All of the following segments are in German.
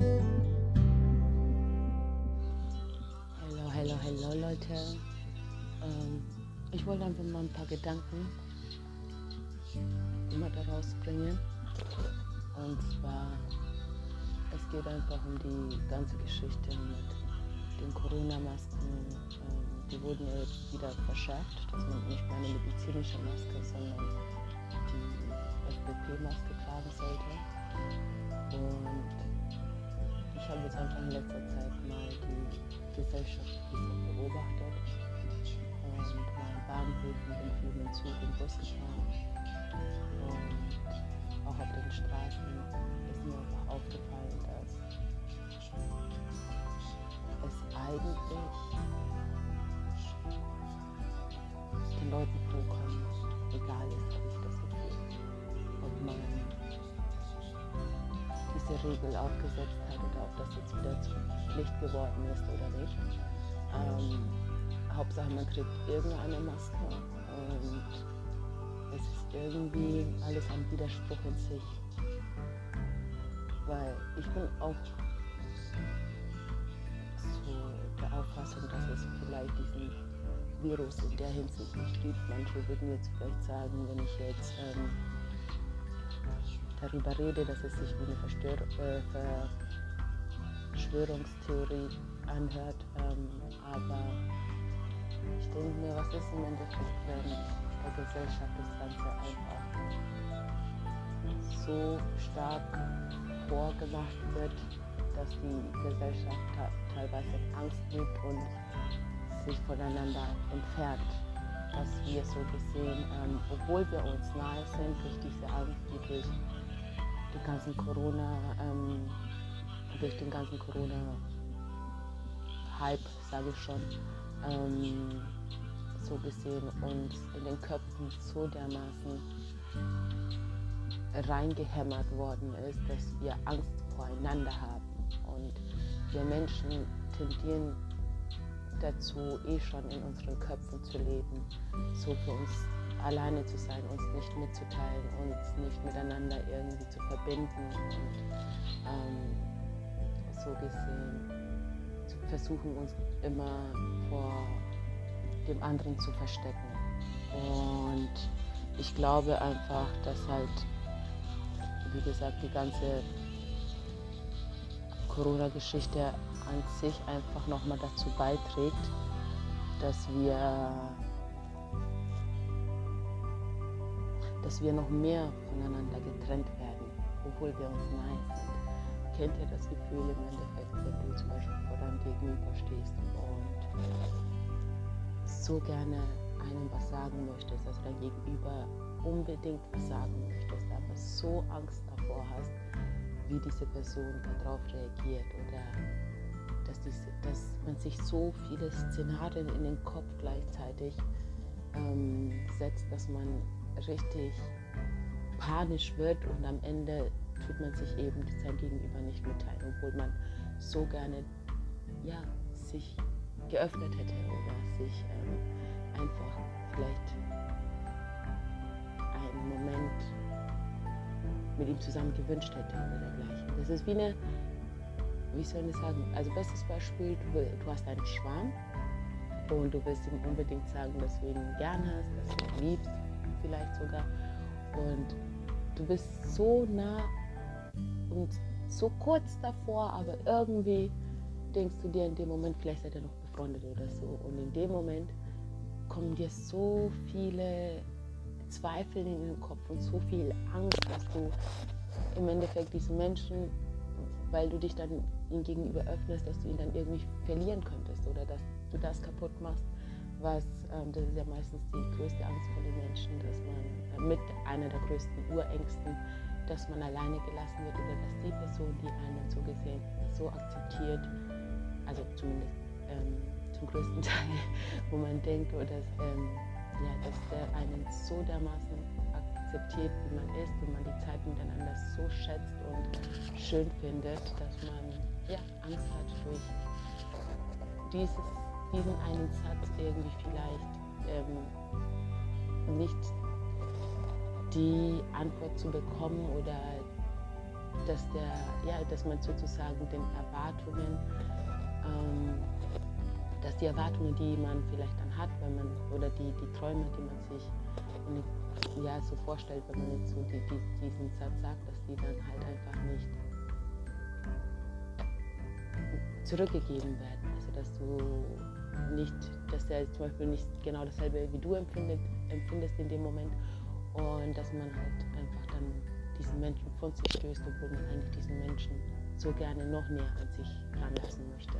Hallo, hallo, hallo Leute. Ähm, ich wollte einfach mal ein paar Gedanken immer daraus bringen. Und zwar, es geht einfach um die ganze Geschichte mit den Corona-Masken. Ähm, die wurden ja jetzt wieder verschärft, dass man nicht mehr eine medizinische Maske, sondern die FFP2-Maske tragen sollte. Und ich habe jetzt einfach in letzter Zeit mal die Gesellschaft ein bisschen beobachtet und war in Bahnhöfen, bin viel mit Zug und Bus gefahren. Und auch auf den Straßen ist mir einfach aufgefallen, dass es eigentlich den Leuten vollkommen egal ist, habe ich das Gefühl, ob man diese Regel aufgesetzt hat oder ob das jetzt wieder zur Pflicht geworden ist oder nicht. Ähm, Hauptsache man kriegt irgendeine Maske und es ist irgendwie alles ein Widerspruch in sich. Weil ich bin auch so der Auffassung, dass es vielleicht diesen Virus in der Hinsicht nicht gibt. Manche würden jetzt vielleicht sagen, wenn ich jetzt ähm, darüber rede, dass es sich wie eine Verstör äh, Verschwörungstheorie anhört. Ähm, aber ich denke mir, was ist im Endeffekt, wenn der Gesellschaft das Ganze einfach so stark vorgemacht wird, dass die Gesellschaft teilweise Angst lebt und sich voneinander entfernt. Dass wir so gesehen, ähm, obwohl wir uns nahe sind, durch diese Angst, die durch den ganzen Corona, ähm, durch den ganzen Corona-Hype, sage ich schon, ähm, so gesehen uns in den Köpfen so dermaßen reingehämmert worden ist, dass wir Angst voreinander haben. Und wir Menschen tendieren dazu, eh schon in unseren Köpfen zu leben, so für uns alleine zu sein, uns nicht mitzuteilen, uns nicht miteinander irgendwie zu verbinden und ähm, so gesehen zu versuchen, uns immer vor dem anderen zu verstecken. Und ich glaube einfach, dass halt, wie gesagt, die ganze Corona-Geschichte an sich einfach nochmal dazu beiträgt, dass wir, dass wir noch mehr voneinander getrennt werden, obwohl wir uns nahe sind. Kennt ihr das Gefühl im Endeffekt, wenn du zum Beispiel vor deinem Gegenüber stehst und so gerne einem was sagen möchtest, also dein Gegenüber unbedingt was sagen möchtest, aber so Angst davor hast, wie diese Person darauf reagiert oder dass, diese, dass man sich so viele Szenarien in den Kopf gleichzeitig ähm, setzt, dass man richtig panisch wird und am Ende tut man sich eben sein Gegenüber nicht mitteilen, obwohl man so gerne ja, sich geöffnet hätte oder sich ähm, einfach vielleicht einen Moment mit ihm zusammen gewünscht hätte oder dergleichen. Das ist wie eine wie soll ich sagen, also bestes Beispiel, du, du hast einen Schwarm und du willst ihm unbedingt sagen, dass du ihn gern hast, dass du ihn liebst, vielleicht sogar. Und du bist so nah und so kurz davor, aber irgendwie denkst du dir in dem Moment, vielleicht seid ihr noch befreundet oder so. Und in dem Moment kommen dir so viele Zweifel in den Kopf und so viel Angst, dass du im Endeffekt diesen Menschen weil du dich dann ihm gegenüber öffnest, dass du ihn dann irgendwie verlieren könntest oder dass du das kaputt machst, was, ähm, das ist ja meistens die größte Angst von den Menschen, dass man äh, mit einer der größten Urängsten, dass man alleine gelassen wird oder dass die Person, die einen so gesehen so akzeptiert, also zumindest ähm, zum größten Teil, wo man denkt, oder ähm, ja, dass der einen so dermaßen akzeptiert, wie man ist und man die Zeit miteinander so schätzt und schön findet, dass man ja, Angst hat durch dieses, diesen einen Satz irgendwie vielleicht ähm, nicht die Antwort zu bekommen oder dass, der, ja, dass man sozusagen den Erwartungen, ähm, dass die Erwartungen, die man vielleicht dann hat, wenn man, oder die, die Träume, die man sich ja, so vorstellt, wenn man jetzt so die, die, diesen Satz sagt, dass die dann halt einfach nicht zurückgegeben werden. Also dass du nicht, dass der zum Beispiel nicht genau dasselbe wie du empfindet, empfindest in dem Moment und dass man halt einfach dann diesen Menschen von sich stößt, obwohl man eigentlich diesen Menschen so gerne noch näher an sich ranlassen möchte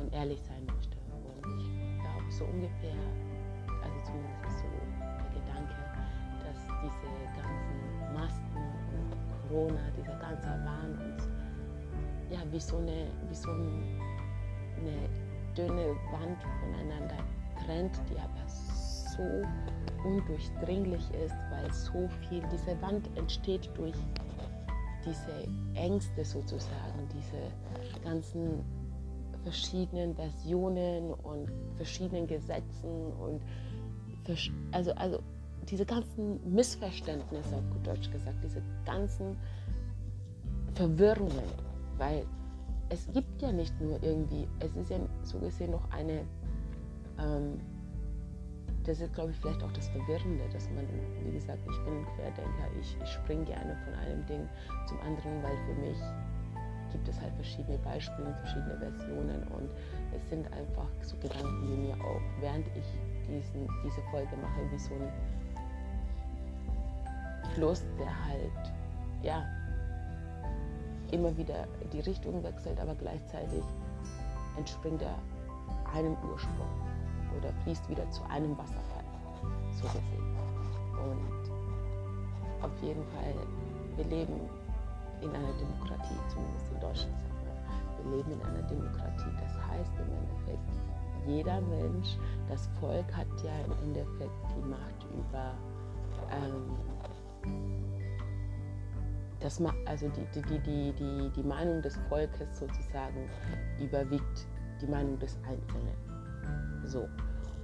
und ehrlich sein möchte. Und ich glaube so ungefähr, also zumindest ist so der Gedanke, dass diese ganzen Masken und Corona, dieser ganze Wahn uns ja wie so eine, wie so eine dünne Wand voneinander trennt, die aber so undurchdringlich ist, weil so viel, diese Wand entsteht durch diese Ängste sozusagen, diese ganzen verschiedenen Versionen und verschiedenen Gesetzen und also, also diese ganzen Missverständnisse, auf gut Deutsch gesagt, diese ganzen Verwirrungen, weil es gibt ja nicht nur irgendwie, es ist ja so gesehen noch eine ähm, das ist, glaube ich, vielleicht auch das Verwirrende, dass man, wie gesagt, ich bin ein Querdenker, ich, ich springe gerne von einem Ding zum anderen, weil für mich gibt es halt verschiedene Beispiele, verschiedene Versionen und es sind einfach so Gedanken, die mir auch, während ich diesen, diese Folge mache, wie so ein Fluss, der halt, ja, immer wieder die Richtung wechselt, aber gleichzeitig entspringt er einem Ursprung oder fließt wieder zu einem Wasserfall, so gesehen. Und auf jeden Fall, wir leben in einer Demokratie, zumindest in Deutschland sagen wir. Wir leben in einer Demokratie. Das heißt im Endeffekt, jeder Mensch, das Volk hat ja im Endeffekt die Macht über ähm, das, also die, die, die, die, die Meinung des Volkes sozusagen überwiegt die Meinung des Einzelnen. So.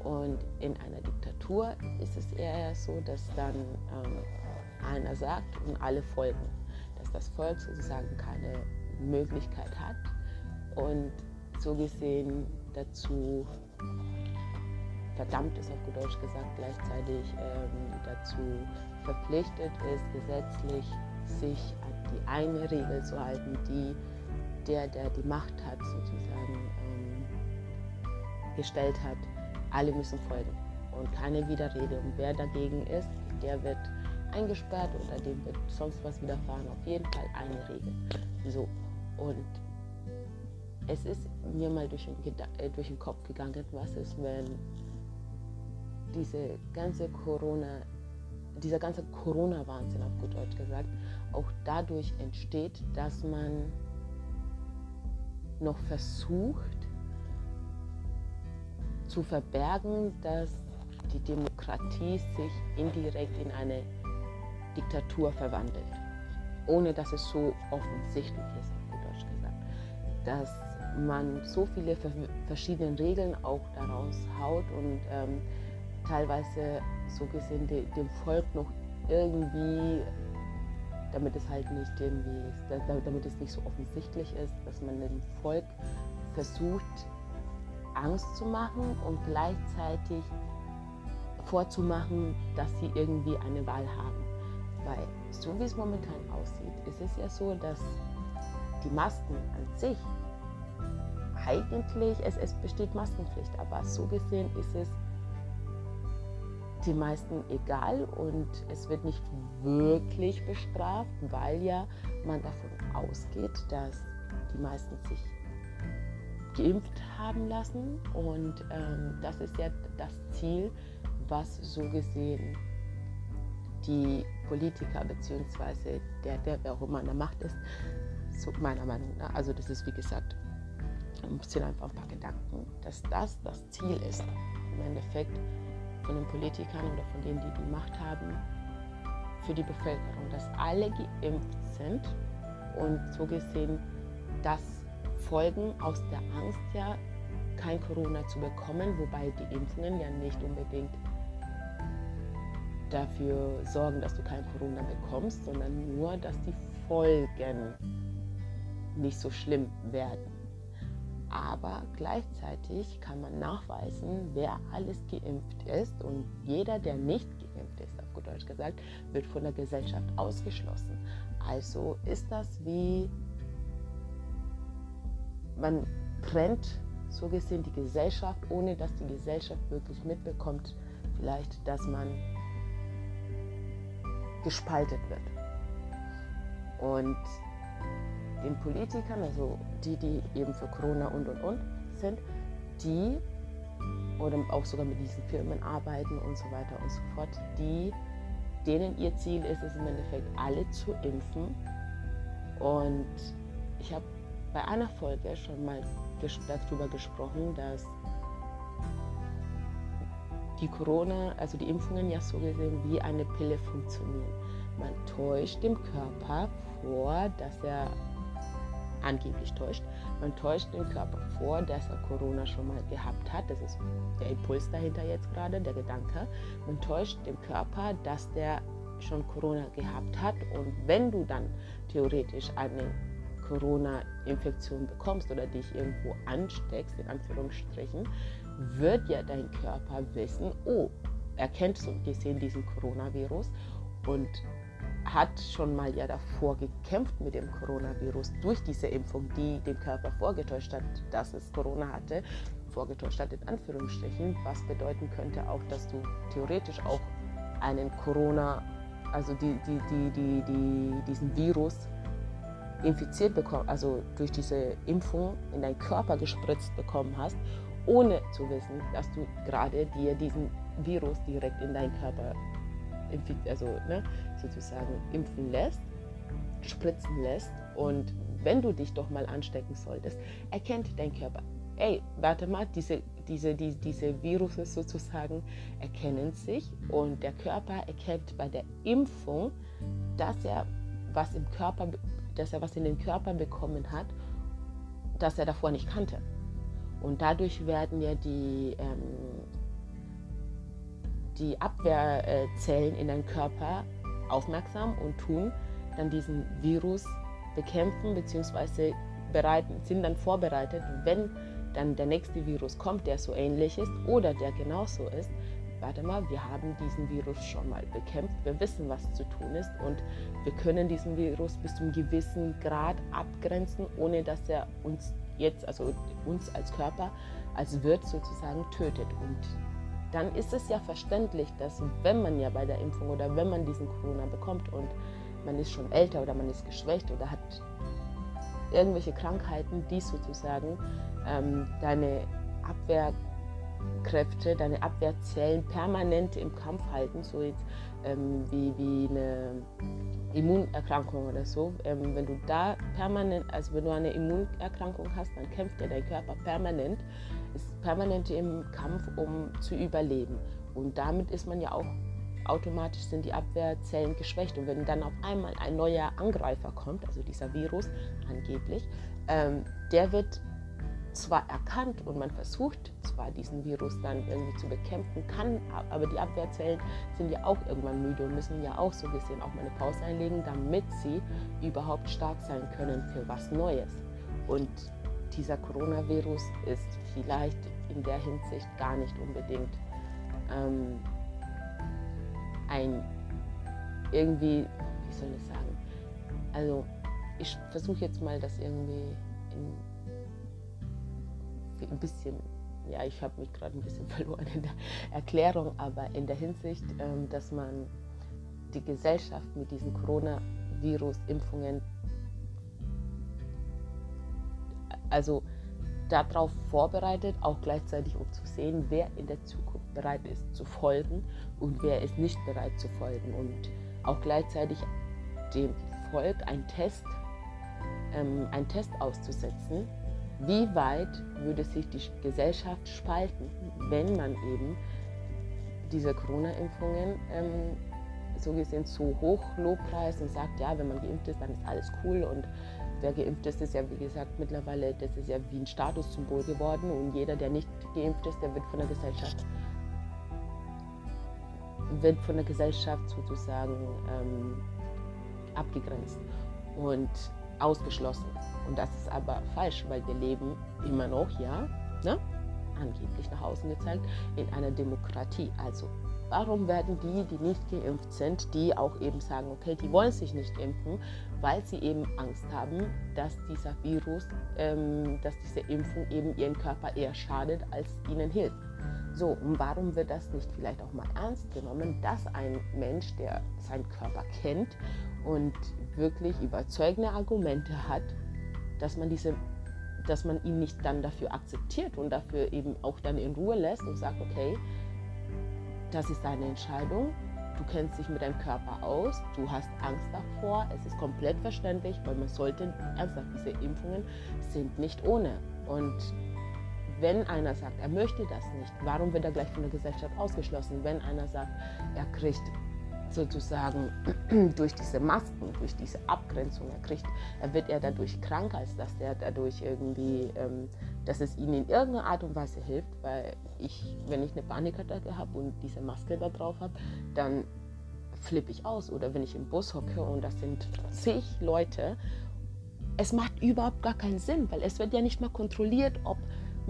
Und in einer Diktatur ist es eher so, dass dann ähm, einer sagt und alle folgen. Dass das Volk sozusagen keine Möglichkeit hat und so gesehen dazu verdammt ist, auf gut Deutsch gesagt, gleichzeitig ähm, dazu verpflichtet ist, gesetzlich sich an die eine Regel zu halten, die der, der die Macht hat, sozusagen ähm, gestellt hat, alle müssen folgen und keine Widerrede. Und wer dagegen ist, der wird eingesperrt oder dem wird sonst was widerfahren. Auf jeden Fall eine Regel. So. Und es ist mir mal durch den, äh, durch den Kopf gegangen, was ist, wenn diese ganze Corona, dieser ganze Corona-Wahnsinn, auf gut Deutsch gesagt, auch dadurch entsteht, dass man noch versucht, zu verbergen, dass die Demokratie sich indirekt in eine Diktatur verwandelt, ohne dass es so offensichtlich ist, auf gut Deutsch gesagt. Dass man so viele verschiedene Regeln auch daraus haut und ähm, teilweise so gesehen de, dem Volk noch irgendwie, damit es halt nicht irgendwie, damit es nicht so offensichtlich ist, dass man dem Volk versucht, Angst zu machen und gleichzeitig vorzumachen, dass sie irgendwie eine Wahl haben. Weil so wie es momentan aussieht, ist es ja so, dass die Masken an sich eigentlich, es, es besteht Maskenpflicht, aber so gesehen ist es die meisten egal und es wird nicht wirklich bestraft, weil ja man davon ausgeht, dass die meisten sich geimpft haben lassen. Und ähm, das ist ja das Ziel, was so gesehen die Politiker bzw. Der, der, wer auch immer an der Macht ist, so meiner Meinung nach, also das ist wie gesagt, ein bisschen einfach ein paar Gedanken, dass das das Ziel ist, im Endeffekt von den Politikern oder von denen, die die Macht haben, für die Bevölkerung, dass alle geimpft sind und so gesehen das Folgen aus der Angst ja kein Corona zu bekommen, wobei die Impfungen ja nicht unbedingt dafür sorgen, dass du kein Corona bekommst, sondern nur, dass die Folgen nicht so schlimm werden. Aber gleichzeitig kann man nachweisen, wer alles geimpft ist und jeder, der nicht geimpft ist, auf gut Deutsch gesagt, wird von der Gesellschaft ausgeschlossen. Also ist das wie, man trennt so gesehen die Gesellschaft, ohne dass die Gesellschaft wirklich mitbekommt, vielleicht, dass man gespaltet wird. Und den Politikern, also die, die eben für Corona und und und sind, die oder auch sogar mit diesen Firmen arbeiten und so weiter und so fort, die, denen ihr Ziel ist es im Endeffekt, alle zu impfen. Und ich habe bei einer Folge schon mal darüber gesprochen, dass die Corona, also die Impfungen ja so gesehen wie eine Pille funktionieren. Man täuscht dem Körper vor, dass er angeblich täuscht. Man täuscht dem Körper vor, dass er Corona schon mal gehabt hat. Das ist der Impuls dahinter jetzt gerade, der Gedanke. Man täuscht dem Körper, dass der schon Corona gehabt hat. Und wenn du dann theoretisch eine Corona-Infektion bekommst oder dich irgendwo ansteckst, in Anführungsstrichen, wird ja dein Körper wissen, oh, er kennt so gesehen diesen Coronavirus und hat schon mal ja davor gekämpft mit dem Coronavirus durch diese Impfung, die dem Körper vorgetäuscht hat, dass es Corona hatte, vorgetäuscht hat in Anführungsstrichen, was bedeuten könnte auch, dass du theoretisch auch einen Corona, also die, die, die, die, die, diesen Virus infiziert bekommen, also durch diese Impfung in deinen Körper gespritzt bekommen hast, ohne zu wissen, dass du gerade dir diesen Virus direkt in deinen Körper also ne, sozusagen impfen lässt, spritzen lässt und wenn du dich doch mal anstecken solltest, erkennt dein Körper, ey, warte mal, diese, diese, die, diese Virusse sozusagen erkennen sich und der Körper erkennt bei der Impfung, dass er was im Körper, dass er was in den Körper bekommen hat, das er davor nicht kannte. Und dadurch werden ja die ähm, die Abwehrzellen in deinem Körper aufmerksam und tun dann diesen Virus bekämpfen bzw. sind dann vorbereitet, wenn dann der nächste Virus kommt, der so ähnlich ist oder der genauso ist. Warte mal, wir haben diesen Virus schon mal bekämpft, wir wissen, was zu tun ist und wir können diesen Virus bis zu einem gewissen Grad abgrenzen, ohne dass er uns jetzt, also uns als Körper, als Wirt sozusagen tötet. Und dann ist es ja verständlich, dass wenn man ja bei der Impfung oder wenn man diesen Corona bekommt und man ist schon älter oder man ist geschwächt oder hat irgendwelche Krankheiten, die sozusagen ähm, deine Abwehrkräfte, deine Abwehrzellen permanent im Kampf halten, so jetzt ähm, wie, wie eine Immunerkrankung oder so. Ähm, wenn du da permanent, also wenn du eine Immunerkrankung hast, dann kämpft ja dein Körper permanent ist permanent im Kampf, um zu überleben. Und damit ist man ja auch automatisch sind die Abwehrzellen geschwächt. Und wenn dann auf einmal ein neuer Angreifer kommt, also dieser Virus angeblich, ähm, der wird zwar erkannt und man versucht zwar diesen Virus dann irgendwie zu bekämpfen, kann, aber die Abwehrzellen sind ja auch irgendwann müde und müssen ja auch so gesehen auch mal eine Pause einlegen, damit sie überhaupt stark sein können für was Neues. Und dieser Coronavirus ist vielleicht in der Hinsicht gar nicht unbedingt ähm, ein irgendwie, wie soll ich sagen, also ich versuche jetzt mal das irgendwie in, ein bisschen, ja, ich habe mich gerade ein bisschen verloren in der Erklärung, aber in der Hinsicht, ähm, dass man die Gesellschaft mit diesen Coronavirus-Impfungen also darauf vorbereitet, auch gleichzeitig um zu sehen, wer in der Zukunft bereit ist zu folgen und wer ist nicht bereit zu folgen. Und auch gleichzeitig dem Volk einen Test, ähm, einen Test auszusetzen, wie weit würde sich die Gesellschaft spalten, wenn man eben diese Corona-Impfungen ähm, so gesehen zu hoch lobpreist und sagt, ja, wenn man geimpft ist, dann ist alles cool und wer geimpft ist, ist ja wie gesagt mittlerweile, das ist ja wie ein Statussymbol geworden und jeder, der nicht geimpft ist, der wird von der Gesellschaft wird von der Gesellschaft sozusagen ähm, abgegrenzt. und ausgeschlossen. Und das ist aber falsch, weil wir leben immer noch, ja, ne? angeblich nach außen gezeigt, in einer Demokratie. Also warum werden die, die nicht geimpft sind, die auch eben sagen, okay, die wollen sich nicht impfen, weil sie eben Angst haben, dass dieser Virus, ähm, dass diese Impfung eben ihren Körper eher schadet, als ihnen hilft. So, und warum wird das nicht vielleicht auch mal ernst genommen, dass ein Mensch, der seinen Körper kennt und wirklich überzeugende Argumente hat, dass man diese dass man ihn nicht dann dafür akzeptiert und dafür eben auch dann in Ruhe lässt und sagt, okay, das ist deine Entscheidung, du kennst dich mit deinem Körper aus, du hast Angst davor, es ist komplett verständlich, weil man sollte ernsthaft, diese Impfungen sind nicht ohne. Und wenn einer sagt, er möchte das nicht, warum wird er gleich von der Gesellschaft ausgeschlossen? Wenn einer sagt, er kriegt sozusagen durch diese Masken, durch diese Abgrenzung, er kriegt, er wird er dadurch krank, als dass er dadurch irgendwie, ähm, dass es ihnen in irgendeiner Art und Weise hilft, weil ich, wenn ich eine Panikattacke habe und diese Maske da drauf habe, dann flippe ich aus. Oder wenn ich im Bus hocke und das sind zig Leute, es macht überhaupt gar keinen Sinn, weil es wird ja nicht mal kontrolliert, ob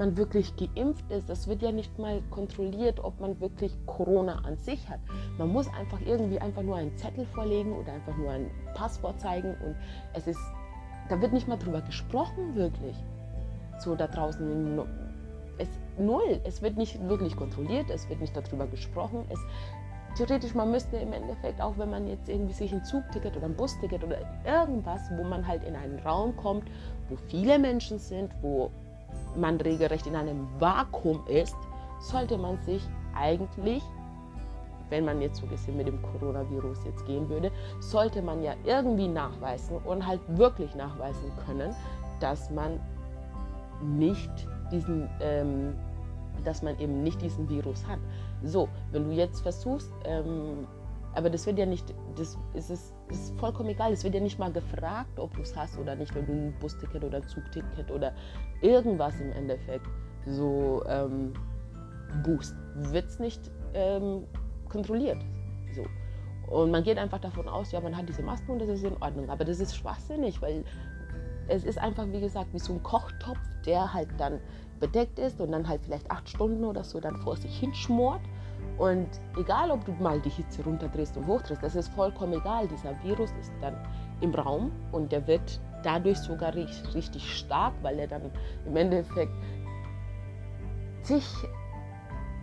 man wirklich geimpft ist. Es wird ja nicht mal kontrolliert, ob man wirklich Corona an sich hat. Man muss einfach irgendwie einfach nur einen Zettel vorlegen oder einfach nur ein Passwort zeigen und es ist, da wird nicht mal drüber gesprochen wirklich. So da draußen es null. Es wird nicht wirklich kontrolliert, es wird nicht darüber gesprochen. Es, theoretisch, man müsste im Endeffekt, auch wenn man jetzt irgendwie sich ein Zugticket oder ein Busticket oder irgendwas, wo man halt in einen Raum kommt, wo viele Menschen sind, wo man regelrecht in einem Vakuum ist, sollte man sich eigentlich, wenn man jetzt so gesehen mit dem Coronavirus jetzt gehen würde, sollte man ja irgendwie nachweisen und halt wirklich nachweisen können, dass man nicht diesen, ähm, dass man eben nicht diesen Virus hat. So, wenn du jetzt versuchst, ähm, aber das wird ja nicht, das ist, ist, ist vollkommen egal. Es wird ja nicht mal gefragt, ob du es hast oder nicht, wenn du ein Busticket oder ein Zugticket oder irgendwas im Endeffekt so ähm, buchst. Wird es nicht ähm, kontrolliert. So. Und man geht einfach davon aus, ja, man hat diese Masken und das ist in Ordnung. Aber das ist schwachsinnig, weil es ist einfach, wie gesagt, wie so ein Kochtopf, der halt dann bedeckt ist und dann halt vielleicht acht Stunden oder so dann vor sich hinschmort. Und egal, ob du mal die Hitze runterdrehst und hochdrehst, das ist vollkommen egal. Dieser Virus ist dann im Raum und der wird dadurch sogar richtig stark, weil er dann im Endeffekt zig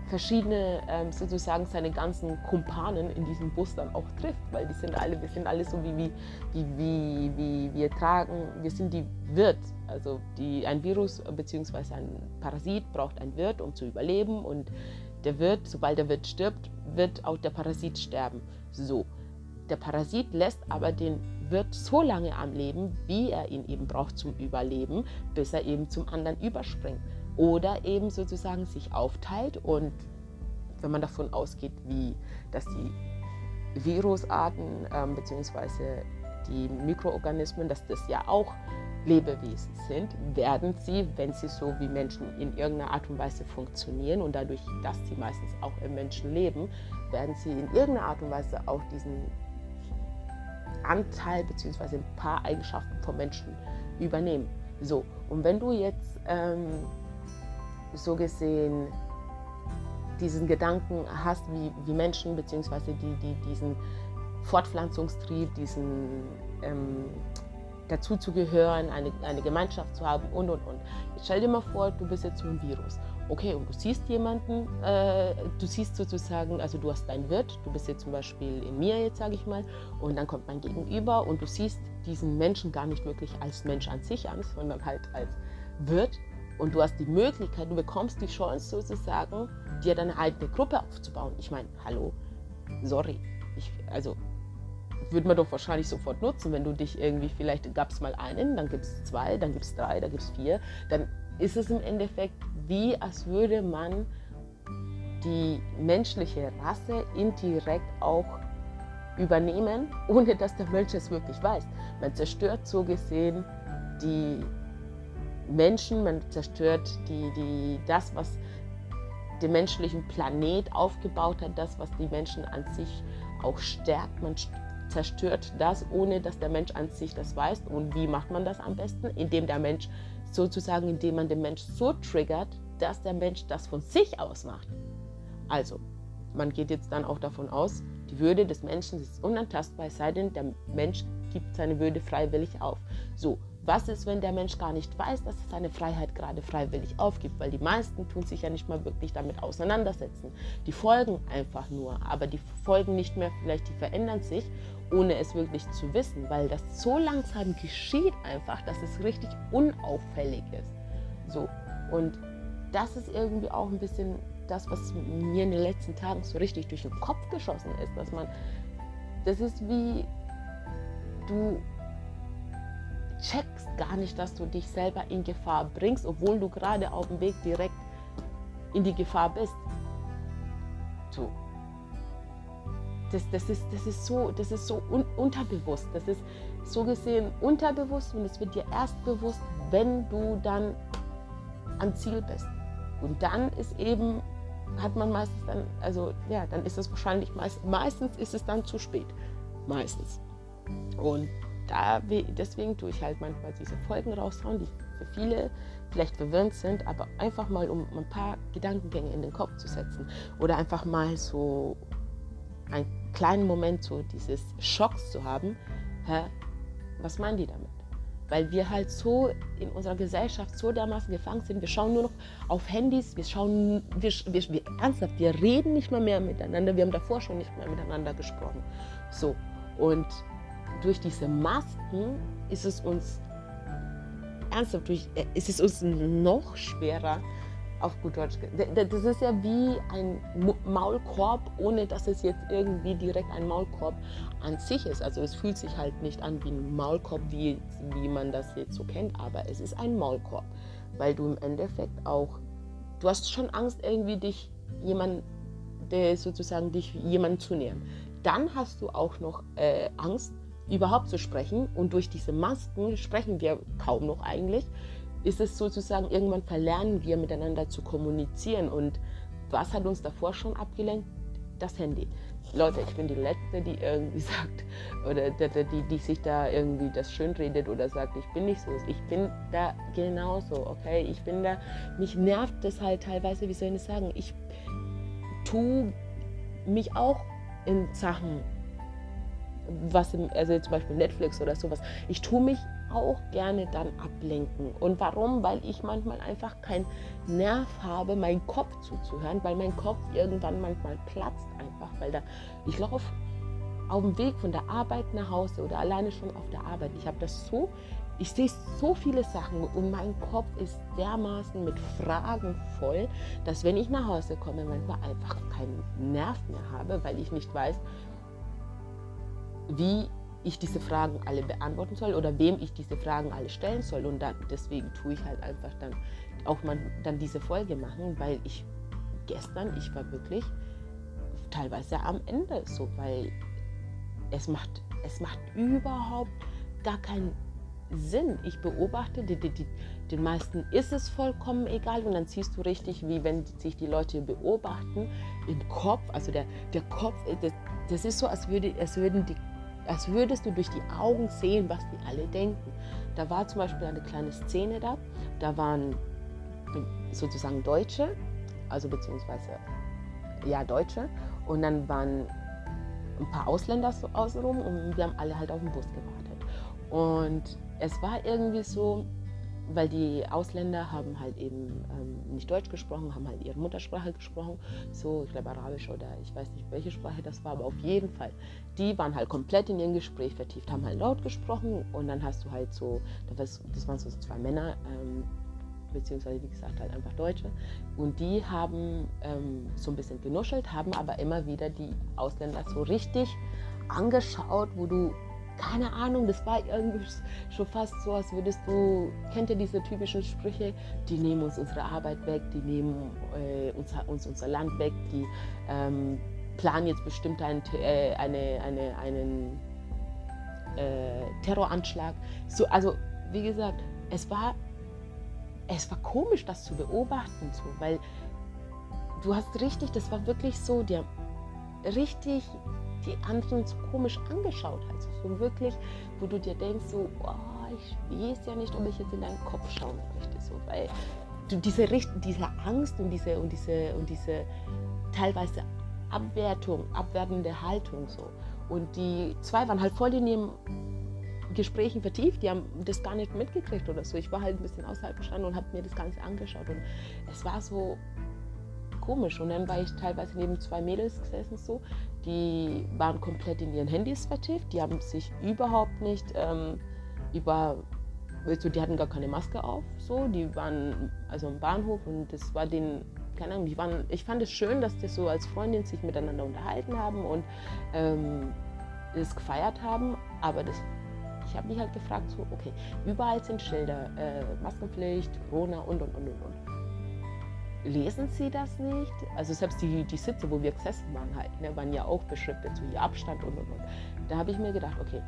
verschiedene, ähm, sozusagen seine ganzen Kumpanen in diesem Bus dann auch trifft, weil die sind alle, wir sind alle so wie, wie, wie, wie, wie wir tragen, wir sind die Wirt, also die, ein Virus bzw. ein Parasit braucht ein Wirt, um zu überleben und der Wirt, sobald der Wirt stirbt, wird auch der Parasit sterben. So. Der Parasit lässt aber den Wirt so lange am Leben, wie er ihn eben braucht zum Überleben, bis er eben zum anderen überspringt. Oder eben sozusagen sich aufteilt und wenn man davon ausgeht, wie dass die Virusarten ähm, bzw. die Mikroorganismen, dass das ja auch Lebewesen sind, werden sie, wenn sie so wie Menschen in irgendeiner Art und Weise funktionieren und dadurch, dass sie meistens auch im Menschen leben, werden sie in irgendeiner Art und Weise auch diesen Anteil bzw. ein paar Eigenschaften von Menschen übernehmen. So, und wenn du jetzt ähm, so gesehen diesen Gedanken hast, wie, wie Menschen bzw. Die, die, diesen Fortpflanzungstrieb, diesen ähm, dazu zu gehören, eine, eine Gemeinschaft zu haben und und und. Jetzt stell dir mal vor, du bist jetzt so ein Virus. Okay, und du siehst jemanden, äh, du siehst sozusagen, also du hast deinen Wirt, du bist jetzt zum Beispiel in mir jetzt, sage ich mal, und dann kommt mein Gegenüber und du siehst diesen Menschen gar nicht wirklich als Mensch an sich an, sondern halt als Wirt. Und du hast die Möglichkeit, du bekommst die Chance sozusagen, dir deine eigene Gruppe aufzubauen. Ich meine, hallo, sorry, ich, also würde man doch wahrscheinlich sofort nutzen, wenn du dich irgendwie, vielleicht gab es mal einen, dann gibt es zwei, dann gibt es drei, dann gibt es vier, dann ist es im Endeffekt wie, als würde man die menschliche Rasse indirekt auch übernehmen, ohne dass der Mensch es wirklich weiß. Man zerstört so gesehen die Menschen, man zerstört die, die, das, was den menschlichen Planet aufgebaut hat, das, was die Menschen an sich auch stärkt. Man zerstört das, ohne dass der Mensch an sich das weiß. Und wie macht man das am besten? Indem der Mensch sozusagen, indem man den Mensch so triggert, dass der Mensch das von sich aus macht. Also, man geht jetzt dann auch davon aus, die Würde des Menschen ist unantastbar, es sei denn, der Mensch gibt seine Würde freiwillig auf. So, was ist, wenn der Mensch gar nicht weiß, dass er seine Freiheit gerade freiwillig aufgibt? Weil die meisten tun sich ja nicht mal wirklich damit auseinandersetzen. Die folgen einfach nur, aber die folgen nicht mehr, vielleicht die verändern sich, ohne es wirklich zu wissen, weil das so langsam geschieht einfach, dass es richtig unauffällig ist. So, und das ist irgendwie auch ein bisschen das, was mir in den letzten Tagen so richtig durch den Kopf geschossen ist, dass man, das ist wie du checkst gar nicht, dass du dich selber in Gefahr bringst, obwohl du gerade auf dem Weg direkt in die Gefahr bist. So. Das, das, ist, das ist so, das ist so un unterbewusst. Das ist so gesehen unterbewusst und es wird dir erst bewusst, wenn du dann am Ziel bist. Und dann ist eben, hat man meistens dann, also ja, dann ist es wahrscheinlich meist, meistens ist es dann zu spät. Meistens. Und da, deswegen tue ich halt manchmal diese Folgen raushauen, die für viele vielleicht verwirrend sind, aber einfach mal, um ein paar Gedankengänge in den Kopf zu setzen oder einfach mal so einen kleinen Moment so dieses Schocks zu haben. Hä, was meinen die damit? Weil wir halt so in unserer Gesellschaft so dermaßen gefangen sind. Wir schauen nur noch auf Handys, wir schauen, wir, wir, wir ernsthaft, wir reden nicht mal mehr miteinander. Wir haben davor schon nicht mehr miteinander gesprochen. So, und durch diese Masken ist es uns ernsthaft, durch, äh, ist es uns noch schwerer, auf gut Deutsch. Das ist ja wie ein Maulkorb, ohne dass es jetzt irgendwie direkt ein Maulkorb an sich ist. Also es fühlt sich halt nicht an wie ein Maulkorb, wie, wie man das jetzt so kennt, aber es ist ein Maulkorb, weil du im Endeffekt auch, du hast schon Angst, irgendwie dich jemand, der sozusagen dich jemandem zu nähern. Dann hast du auch noch äh, Angst, überhaupt zu sprechen. Und durch diese Masken sprechen wir kaum noch eigentlich. Ist es sozusagen, irgendwann verlernen wir miteinander zu kommunizieren. Und was hat uns davor schon abgelenkt? Das Handy. Leute, ich bin die Letzte, die irgendwie sagt, oder die, die, die sich da irgendwie das schön redet oder sagt, ich bin nicht so. Ich bin da genauso, okay? Ich bin da, mich nervt das halt teilweise, wie soll ich sagen, ich tue mich auch in Sachen was im, also zum Beispiel Netflix oder sowas. Ich tue mich auch gerne dann ablenken. Und warum? Weil ich manchmal einfach keinen Nerv habe, meinen Kopf zuzuhören, weil mein Kopf irgendwann manchmal platzt einfach, weil da ich laufe auf dem Weg von der Arbeit nach Hause oder alleine schon auf der Arbeit. Ich habe das so, ich sehe so viele Sachen und mein Kopf ist dermaßen mit Fragen voll, dass wenn ich nach Hause komme, manchmal einfach keinen Nerv mehr habe, weil ich nicht weiß, wie ich diese Fragen alle beantworten soll oder wem ich diese Fragen alle stellen soll. Und dann, deswegen tue ich halt einfach dann auch mal dann diese Folge machen, weil ich gestern, ich war wirklich teilweise am Ende so, weil es macht, es macht überhaupt gar keinen Sinn. Ich beobachte, die, die, die, den meisten ist es vollkommen egal und dann siehst du richtig, wie wenn sich die Leute beobachten im Kopf, also der, der Kopf, das, das ist so, als, würde, als würden die als würdest du durch die Augen sehen, was die alle denken. Da war zum Beispiel eine kleine Szene da, da waren sozusagen Deutsche, also beziehungsweise ja Deutsche, und dann waren ein paar Ausländer so außenrum und wir haben alle halt auf den Bus gewartet. Und es war irgendwie so, weil die Ausländer haben halt eben ähm, nicht Deutsch gesprochen, haben halt ihre Muttersprache gesprochen, so ich glaube Arabisch oder ich weiß nicht welche Sprache das war, aber auf jeden Fall, die waren halt komplett in ihrem Gespräch vertieft, haben halt laut gesprochen und dann hast du halt so, das, waren so zwei Männer, ähm, beziehungsweise wie gesagt halt einfach Deutsche. Und die haben ähm, so ein bisschen genuschelt, haben aber immer wieder die Ausländer so richtig angeschaut, wo du keine Ahnung, das war irgendwie schon fast so, als würdest du, kennt ihr diese typischen Sprüche, die nehmen uns unsere Arbeit weg, die nehmen äh, uns, uns, unser Land weg, die ähm, planen jetzt bestimmt einen, äh, eine, eine, einen äh, Terroranschlag. So, also wie gesagt, es war, es war komisch, das zu beobachten, so, weil du hast richtig, das war wirklich so, haben richtig die anderen so komisch angeschaut hast. So wirklich, wo du dir denkst, so, oh, ich weiß ja nicht, ob ich jetzt in deinen Kopf schauen möchte. So, weil du diese, diese Angst und diese, und, diese, und diese teilweise Abwertung, abwertende Haltung so. Und die zwei waren halt voll in ihrem Gesprächen vertieft, die haben das gar nicht mitgekriegt oder so. Ich war halt ein bisschen außerhalb gestanden und habe mir das Ganze angeschaut und es war so komisch. Und dann war ich teilweise neben zwei Mädels gesessen so, die waren komplett in ihren Handys vertieft, die haben sich überhaupt nicht ähm, über, also die hatten gar keine Maske auf, so, die waren also am Bahnhof und das war den keine Ahnung, die waren, ich fand es schön, dass die so als Freundin sich miteinander unterhalten haben und ähm, das gefeiert haben, aber das ich habe mich halt gefragt, so, okay, überall sind Schilder, äh, Maskenpflicht, Corona und, und, und, und, und. Lesen Sie das nicht? Also selbst die, die Sitze, wo wir gesessen waren, halt, ne, waren ja auch beschriftet, so hier Abstand und, und, und. Da habe ich mir gedacht, okay,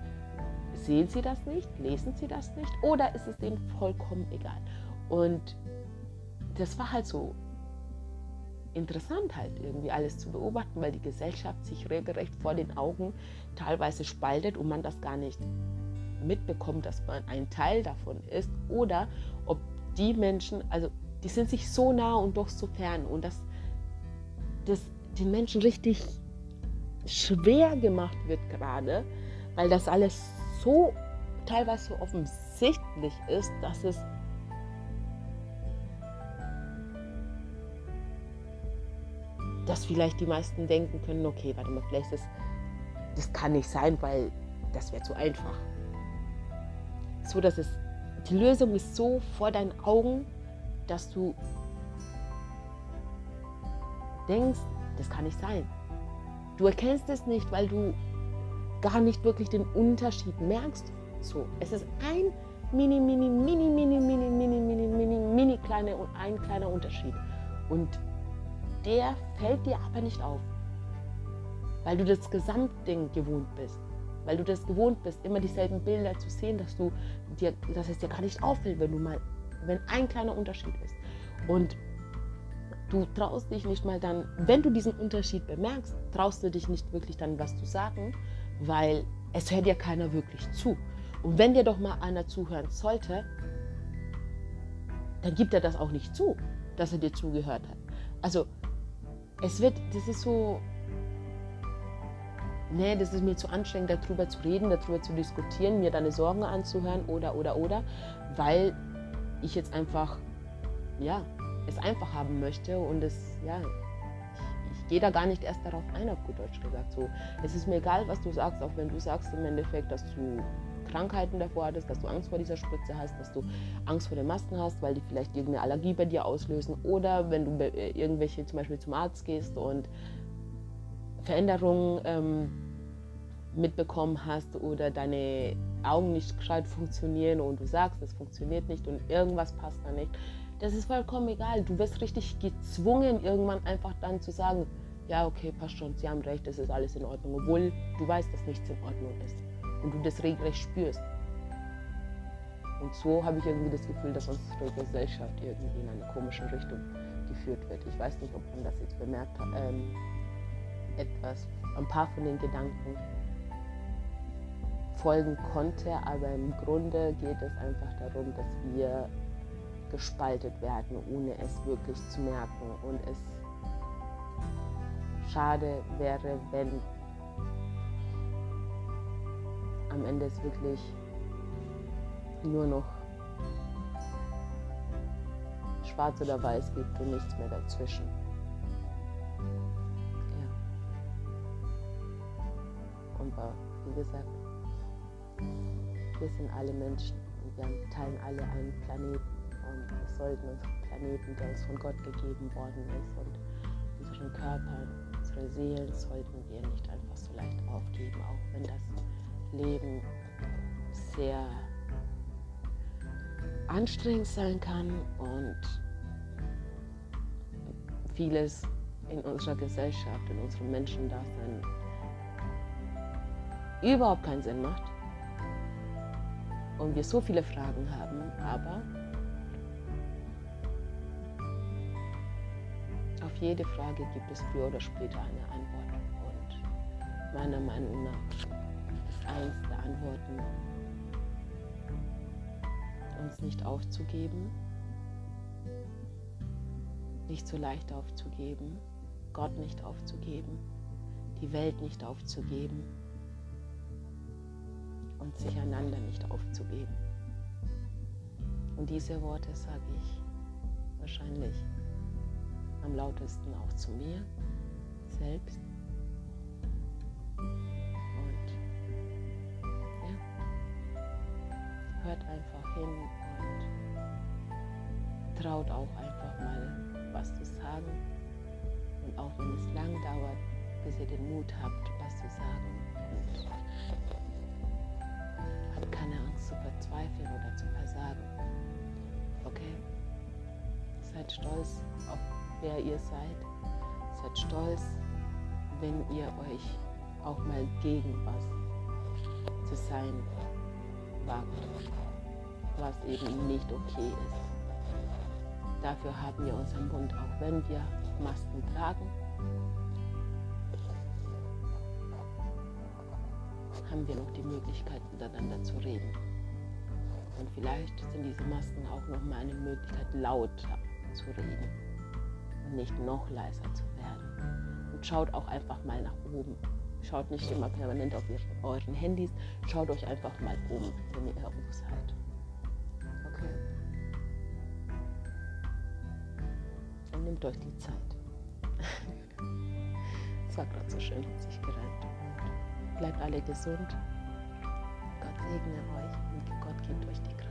sehen Sie das nicht? Lesen Sie das nicht? Oder ist es denen vollkommen egal? Und das war halt so interessant halt irgendwie alles zu beobachten, weil die Gesellschaft sich regelrecht vor den Augen teilweise spaltet und man das gar nicht mitbekommt, dass man ein Teil davon ist oder ob die Menschen, also die sind sich so nah und doch so fern und dass das den Menschen richtig schwer gemacht wird gerade, weil das alles so teilweise so offensichtlich ist, dass es dass vielleicht die meisten denken können, okay, warte mal, vielleicht ist das kann nicht sein, weil das wäre zu einfach. So dass es die Lösung ist so vor deinen Augen, dass du denkst, das kann nicht sein. Du erkennst es nicht, weil du gar nicht wirklich den Unterschied merkst. So, es ist ein mini, mini, mini, mini, mini, mini, mini, mini, mini kleine und ein kleiner Unterschied. Und der fällt dir aber nicht auf, weil du das Gesamtding gewohnt bist weil du das gewohnt bist, immer dieselben Bilder zu sehen, dass, du dir, dass es dir gar nicht auffällt, wenn du mal, wenn ein kleiner Unterschied ist. Und du traust dich nicht mal dann, wenn du diesen Unterschied bemerkst, traust du dich nicht wirklich dann was zu sagen, weil es hört dir keiner wirklich zu. Und wenn dir doch mal einer zuhören sollte, dann gibt er das auch nicht zu, dass er dir zugehört hat. Also es wird, das ist so, nee, das ist mir zu anstrengend, darüber zu reden, darüber zu diskutieren, mir deine Sorgen anzuhören oder, oder, oder, weil ich jetzt einfach, ja, es einfach haben möchte und es, ja, ich, ich gehe da gar nicht erst darauf ein, auf gut Deutsch gesagt. So, es ist mir egal, was du sagst, auch wenn du sagst im Endeffekt, dass du Krankheiten davor hattest, dass du Angst vor dieser Spritze hast, dass du Angst vor den Masken hast, weil die vielleicht irgendeine Allergie bei dir auslösen oder wenn du äh, irgendwelche zum Beispiel zum Arzt gehst und Veränderungen ähm, mitbekommen hast oder deine Augen nicht gescheit funktionieren und du sagst, es funktioniert nicht und irgendwas passt da nicht. Das ist vollkommen egal. Du wirst richtig gezwungen, irgendwann einfach dann zu sagen, ja, okay, passt schon, Sie haben recht, es ist alles in Ordnung, obwohl du weißt, dass nichts in Ordnung ist und du das regelrecht spürst. Und so habe ich irgendwie das Gefühl, dass unsere Gesellschaft irgendwie in eine komische Richtung geführt wird. Ich weiß nicht, ob man das jetzt bemerkt hat. Ähm, etwas, ein paar von den Gedanken folgen konnte, aber im Grunde geht es einfach darum, dass wir gespaltet werden, ohne es wirklich zu merken. Und es schade wäre, wenn am Ende es wirklich nur noch schwarz oder weiß gibt und nichts mehr dazwischen. aber wie gesagt, wir sind alle Menschen und wir teilen alle einen Planeten und wir sollten unseren Planeten, der uns von Gott gegeben worden ist und unseren Körper, unsere Seelen sollten wir nicht einfach so leicht aufgeben, auch wenn das Leben sehr anstrengend sein kann und vieles in unserer Gesellschaft, in unserem Menschendasein überhaupt keinen Sinn macht und wir so viele Fragen haben, aber auf jede Frage gibt es früher oder später eine Antwort. Und meiner Meinung nach ist eins der Antworten, uns nicht aufzugeben, nicht so leicht aufzugeben, Gott nicht aufzugeben, die Welt nicht aufzugeben und sich einander nicht aufzugeben. Und diese Worte sage ich wahrscheinlich am lautesten auch zu mir selbst. Und ja, hört einfach hin und traut auch einfach mal was zu sagen. Und auch wenn es lang dauert, bis ihr den Mut habt, was zu sagen. Und habt keine Angst zu verzweifeln oder zu versagen. Okay? Seid stolz auf wer ihr seid. Seid stolz, wenn ihr euch auch mal gegen was zu sein wagt, was eben nicht okay ist. Dafür haben wir unseren Mund, auch wenn wir Masken tragen. Haben wir noch die Möglichkeit, miteinander zu reden. Und vielleicht sind diese Masken auch noch mal eine Möglichkeit, lauter zu reden und nicht noch leiser zu werden. Und schaut auch einfach mal nach oben. Schaut nicht immer permanent auf euren Handys, schaut euch einfach mal um, wenn ihr irgendwo seid. Okay? Und nehmt euch die Zeit. Es war gerade so schön, hat sich gereimt. Bleibt alle gesund. Gott segne euch und Gott gibt euch die Kraft.